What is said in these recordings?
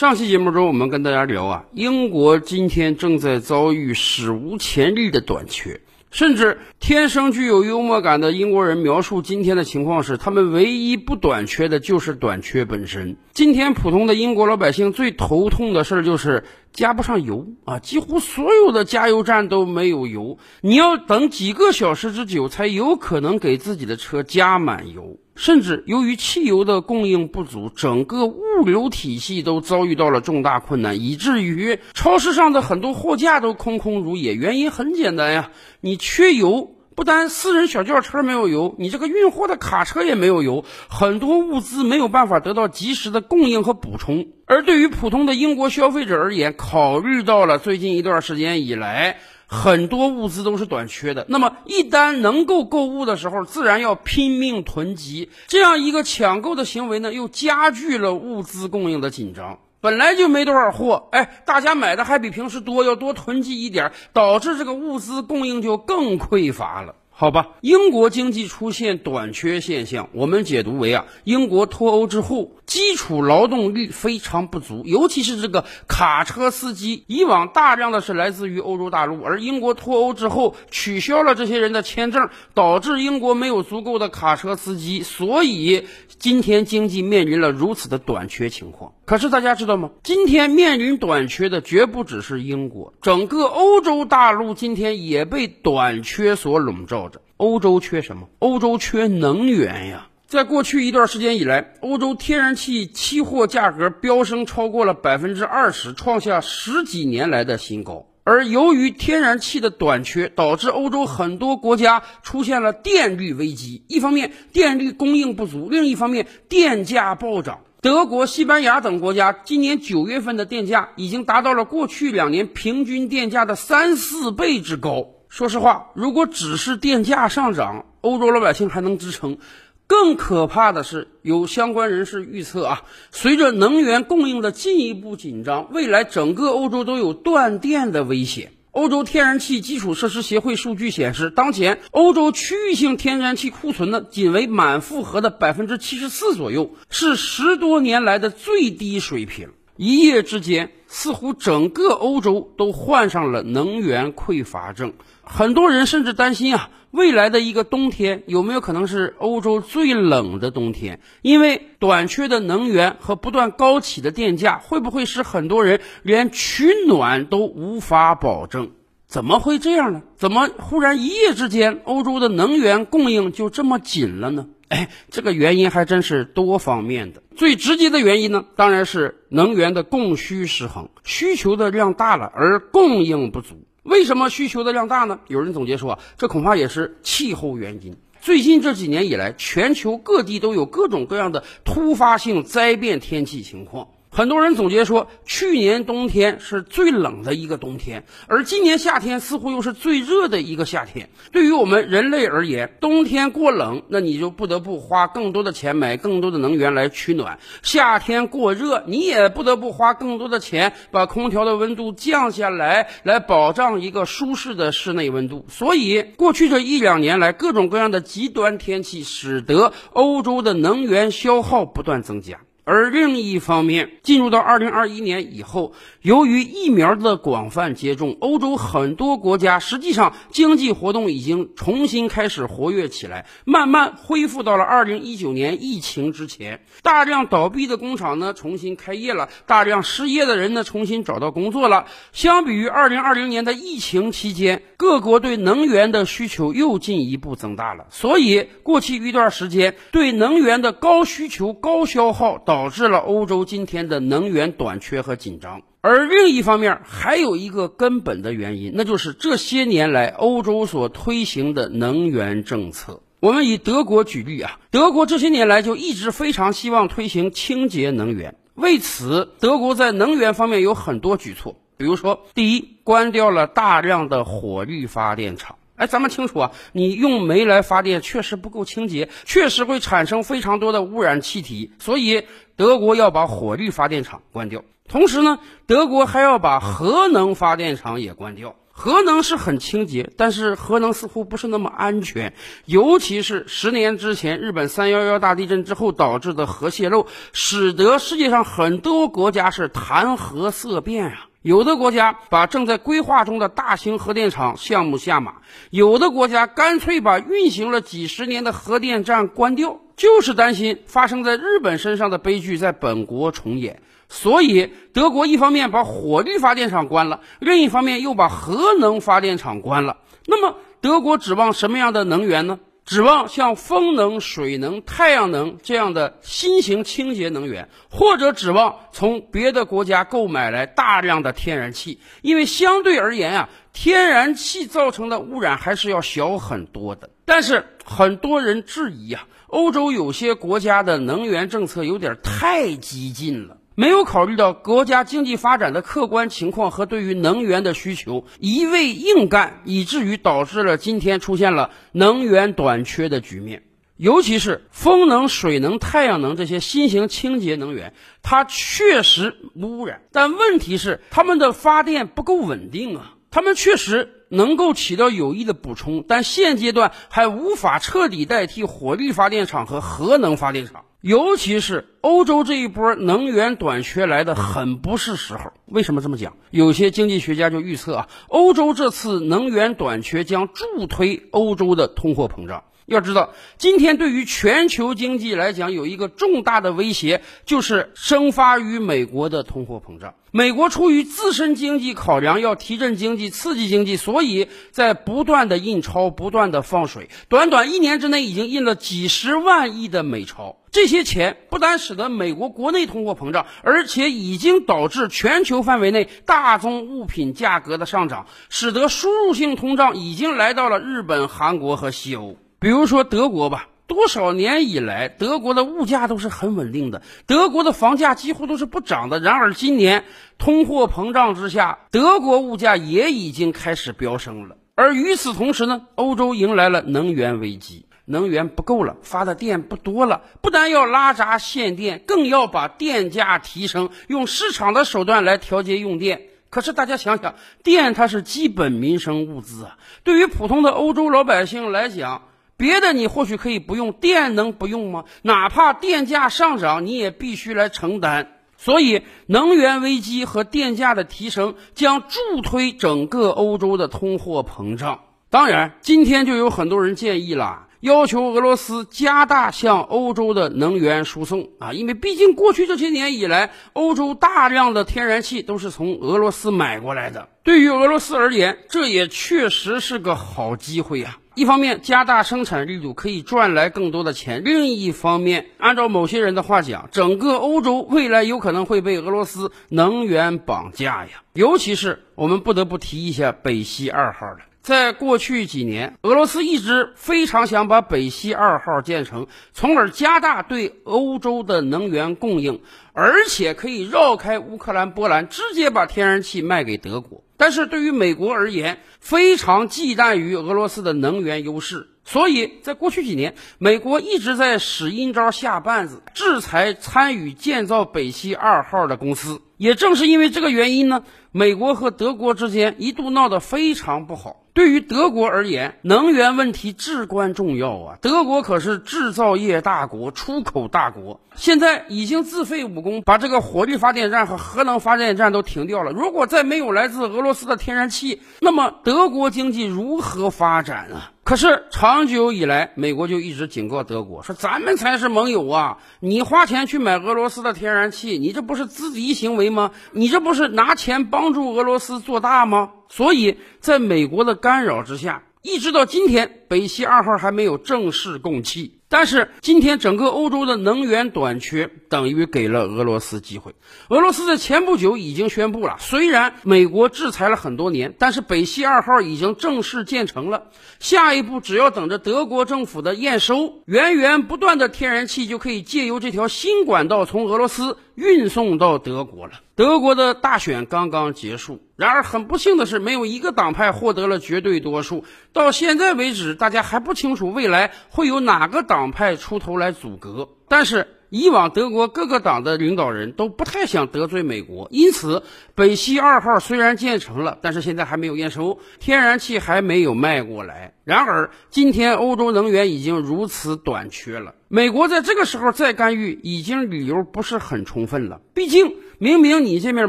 上期节目中，我们跟大家聊啊，英国今天正在遭遇史无前例的短缺。甚至天生具有幽默感的英国人描述今天的情况是，他们唯一不短缺的就是短缺本身。今天普通的英国老百姓最头痛的事儿就是加不上油啊，几乎所有的加油站都没有油，你要等几个小时之久才有可能给自己的车加满油。甚至由于汽油的供应不足，整个物流体系都遭遇到了重大困难，以至于超市上的很多货架都空空如也。原因很简单呀，你缺油，不单私人小轿车没有油，你这个运货的卡车也没有油，很多物资没有办法得到及时的供应和补充。而对于普通的英国消费者而言，考虑到了最近一段时间以来。很多物资都是短缺的，那么一旦能够购物的时候，自然要拼命囤积。这样一个抢购的行为呢，又加剧了物资供应的紧张。本来就没多少货，哎，大家买的还比平时多，要多囤积一点，导致这个物资供应就更匮乏了。好吧，英国经济出现短缺现象，我们解读为啊，英国脱欧之后，基础劳动力非常不足，尤其是这个卡车司机，以往大量的是来自于欧洲大陆，而英国脱欧之后取消了这些人的签证，导致英国没有足够的卡车司机，所以今天经济面临了如此的短缺情况。可是大家知道吗？今天面临短缺的绝不只是英国，整个欧洲大陆今天也被短缺所笼罩着。欧洲缺什么？欧洲缺能源呀！在过去一段时间以来，欧洲天然气期货价格飙升超过了百分之二十，创下十几年来的新高。而由于天然气的短缺，导致欧洲很多国家出现了电力危机。一方面电力供应不足，另一方面电价暴涨。德国、西班牙等国家今年九月份的电价已经达到了过去两年平均电价的三四倍之高。说实话，如果只是电价上涨，欧洲老百姓还能支撑。更可怕的是，有相关人士预测啊，随着能源供应的进一步紧张，未来整个欧洲都有断电的危险。欧洲天然气基础设施协会数据显示，当前欧洲区域性天然气库存呢，仅为满负荷的百分之七十四左右，是十多年来的最低水平。一夜之间，似乎整个欧洲都患上了能源匮乏症。很多人甚至担心啊，未来的一个冬天有没有可能是欧洲最冷的冬天？因为短缺的能源和不断高企的电价，会不会使很多人连取暖都无法保证？怎么会这样呢？怎么忽然一夜之间，欧洲的能源供应就这么紧了呢？哎，这个原因还真是多方面的。最直接的原因呢，当然是能源的供需失衡，需求的量大了，而供应不足。为什么需求的量大呢？有人总结说，这恐怕也是气候原因。最近这几年以来，全球各地都有各种各样的突发性灾变天气情况。很多人总结说，去年冬天是最冷的一个冬天，而今年夏天似乎又是最热的一个夏天。对于我们人类而言，冬天过冷，那你就不得不花更多的钱买更多的能源来取暖；夏天过热，你也不得不花更多的钱把空调的温度降下来，来保障一个舒适的室内温度。所以，过去这一两年来，各种各样的极端天气使得欧洲的能源消耗不断增加。而另一方面，进入到二零二一年以后，由于疫苗的广泛接种，欧洲很多国家实际上经济活动已经重新开始活跃起来，慢慢恢复到了二零一九年疫情之前。大量倒闭的工厂呢重新开业了，大量失业的人呢重新找到工作了。相比于二零二零年的疫情期间，各国对能源的需求又进一步增大了。所以，过去一段时间对能源的高需求、高消耗。导致了欧洲今天的能源短缺和紧张，而另一方面还有一个根本的原因，那就是这些年来欧洲所推行的能源政策。我们以德国举例啊，德国这些年来就一直非常希望推行清洁能源，为此，德国在能源方面有很多举措，比如说，第一，关掉了大量的火力发电厂。哎，咱们清楚啊，你用煤来发电确实不够清洁，确实会产生非常多的污染气体，所以德国要把火力发电厂关掉。同时呢，德国还要把核能发电厂也关掉。核能是很清洁，但是核能似乎不是那么安全，尤其是十年之前日本三幺幺大地震之后导致的核泄漏，使得世界上很多国家是谈核色变啊。有的国家把正在规划中的大型核电厂项目下马，有的国家干脆把运行了几十年的核电站关掉，就是担心发生在日本身上的悲剧在本国重演。所以，德国一方面把火力发电厂关了，另一方面又把核能发电厂关了。那么，德国指望什么样的能源呢？指望像风能、水能、太阳能这样的新型清洁能源，或者指望从别的国家购买来大量的天然气，因为相对而言啊，天然气造成的污染还是要小很多的。但是很多人质疑啊，欧洲有些国家的能源政策有点太激进了。没有考虑到国家经济发展的客观情况和对于能源的需求，一味硬干，以至于导致了今天出现了能源短缺的局面。尤其是风能、水能、太阳能这些新型清洁能源，它确实污染，但问题是它们的发电不够稳定啊。它们确实能够起到有益的补充，但现阶段还无法彻底代替火力发电厂和核能发电厂。尤其是欧洲这一波能源短缺来的很不是时候。为什么这么讲？有些经济学家就预测啊，欧洲这次能源短缺将助推欧洲的通货膨胀。要知道，今天对于全球经济来讲，有一个重大的威胁，就是生发于美国的通货膨胀。美国出于自身经济考量，要提振经济、刺激经济，所以在不断的印钞、不断的放水。短短一年之内，已经印了几十万亿的美钞。这些钱不单使得美国国内通货膨胀，而且已经导致全球范围内大宗物品价格的上涨，使得输入性通胀已经来到了日本、韩国和西欧。比如说德国吧，多少年以来，德国的物价都是很稳定的，德国的房价几乎都是不涨的。然而今年通货膨胀之下，德国物价也已经开始飙升了。而与此同时呢，欧洲迎来了能源危机，能源不够了，发的电不多了，不但要拉闸限电，更要把电价提升，用市场的手段来调节用电。可是大家想想，电它是基本民生物资啊，对于普通的欧洲老百姓来讲。别的你或许可以不用，电能不用吗？哪怕电价上涨，你也必须来承担。所以，能源危机和电价的提升将助推整个欧洲的通货膨胀。当然，今天就有很多人建议了，要求俄罗斯加大向欧洲的能源输送啊，因为毕竟过去这些年以来，欧洲大量的天然气都是从俄罗斯买过来的。对于俄罗斯而言，这也确实是个好机会呀。一方面加大生产力度可以赚来更多的钱，另一方面，按照某些人的话讲，整个欧洲未来有可能会被俄罗斯能源绑架呀。尤其是我们不得不提一下北溪二号了。在过去几年，俄罗斯一直非常想把北溪二号建成，从而加大对欧洲的能源供应，而且可以绕开乌克兰、波兰，直接把天然气卖给德国。但是对于美国而言，非常忌惮于俄罗斯的能源优势，所以在过去几年，美国一直在使阴招下绊子，制裁参与建造北溪二号的公司。也正是因为这个原因呢，美国和德国之间一度闹得非常不好。对于德国而言，能源问题至关重要啊！德国可是制造业大国、出口大国，现在已经自废武功，把这个火力发电站和核能发电站都停掉了。如果再没有来自俄罗斯的天然气，那么德国经济如何发展啊？可是长久以来，美国就一直警告德国说：“咱们才是盟友啊！你花钱去买俄罗斯的天然气，你这不是资敌行为吗？你这不是拿钱帮助俄罗斯做大吗？”所以，在美国的干扰之下，一直到今天，北溪二号还没有正式供气。但是今天整个欧洲的能源短缺，等于给了俄罗斯机会。俄罗斯在前不久已经宣布了，虽然美国制裁了很多年，但是北溪二号已经正式建成了。下一步只要等着德国政府的验收，源源不断的天然气就可以借由这条新管道从俄罗斯运送到德国了。德国的大选刚刚结束，然而很不幸的是，没有一个党派获得了绝对多数。到现在为止，大家还不清楚未来会有哪个党派出头来阻隔。但是以往德国各个党的领导人都不太想得罪美国，因此北溪二号虽然建成了，但是现在还没有验收，天然气还没有卖过来。然而，今天欧洲能源已经如此短缺了，美国在这个时候再干预，已经理由不是很充分了。毕竟，明明你这面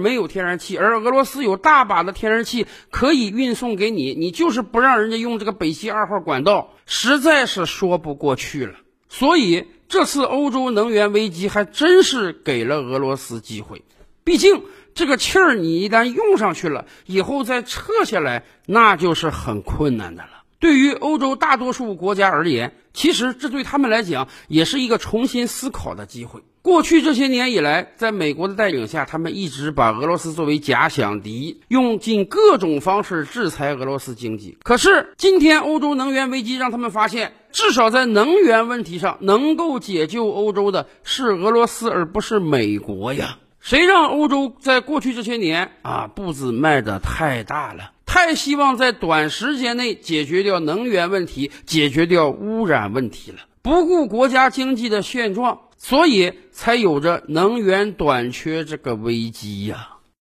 没有天然气，而俄罗斯有大把的天然气可以运送给你，你就是不让人家用这个北溪二号管道，实在是说不过去了。所以，这次欧洲能源危机还真是给了俄罗斯机会。毕竟，这个气儿你一旦用上去了，以后再撤下来，那就是很困难的了。对于欧洲大多数国家而言，其实这对他们来讲也是一个重新思考的机会。过去这些年以来，在美国的带领下，他们一直把俄罗斯作为假想敌，用尽各种方式制裁俄罗斯经济。可是今天欧洲能源危机让他们发现，至少在能源问题上，能够解救欧洲的是俄罗斯，而不是美国呀。谁让欧洲在过去这些年啊步子迈得太大了，太希望在短时间内解决掉能源问题，解决掉污染问题了，不顾国家经济的现状，所以才有着能源短缺这个危机呀。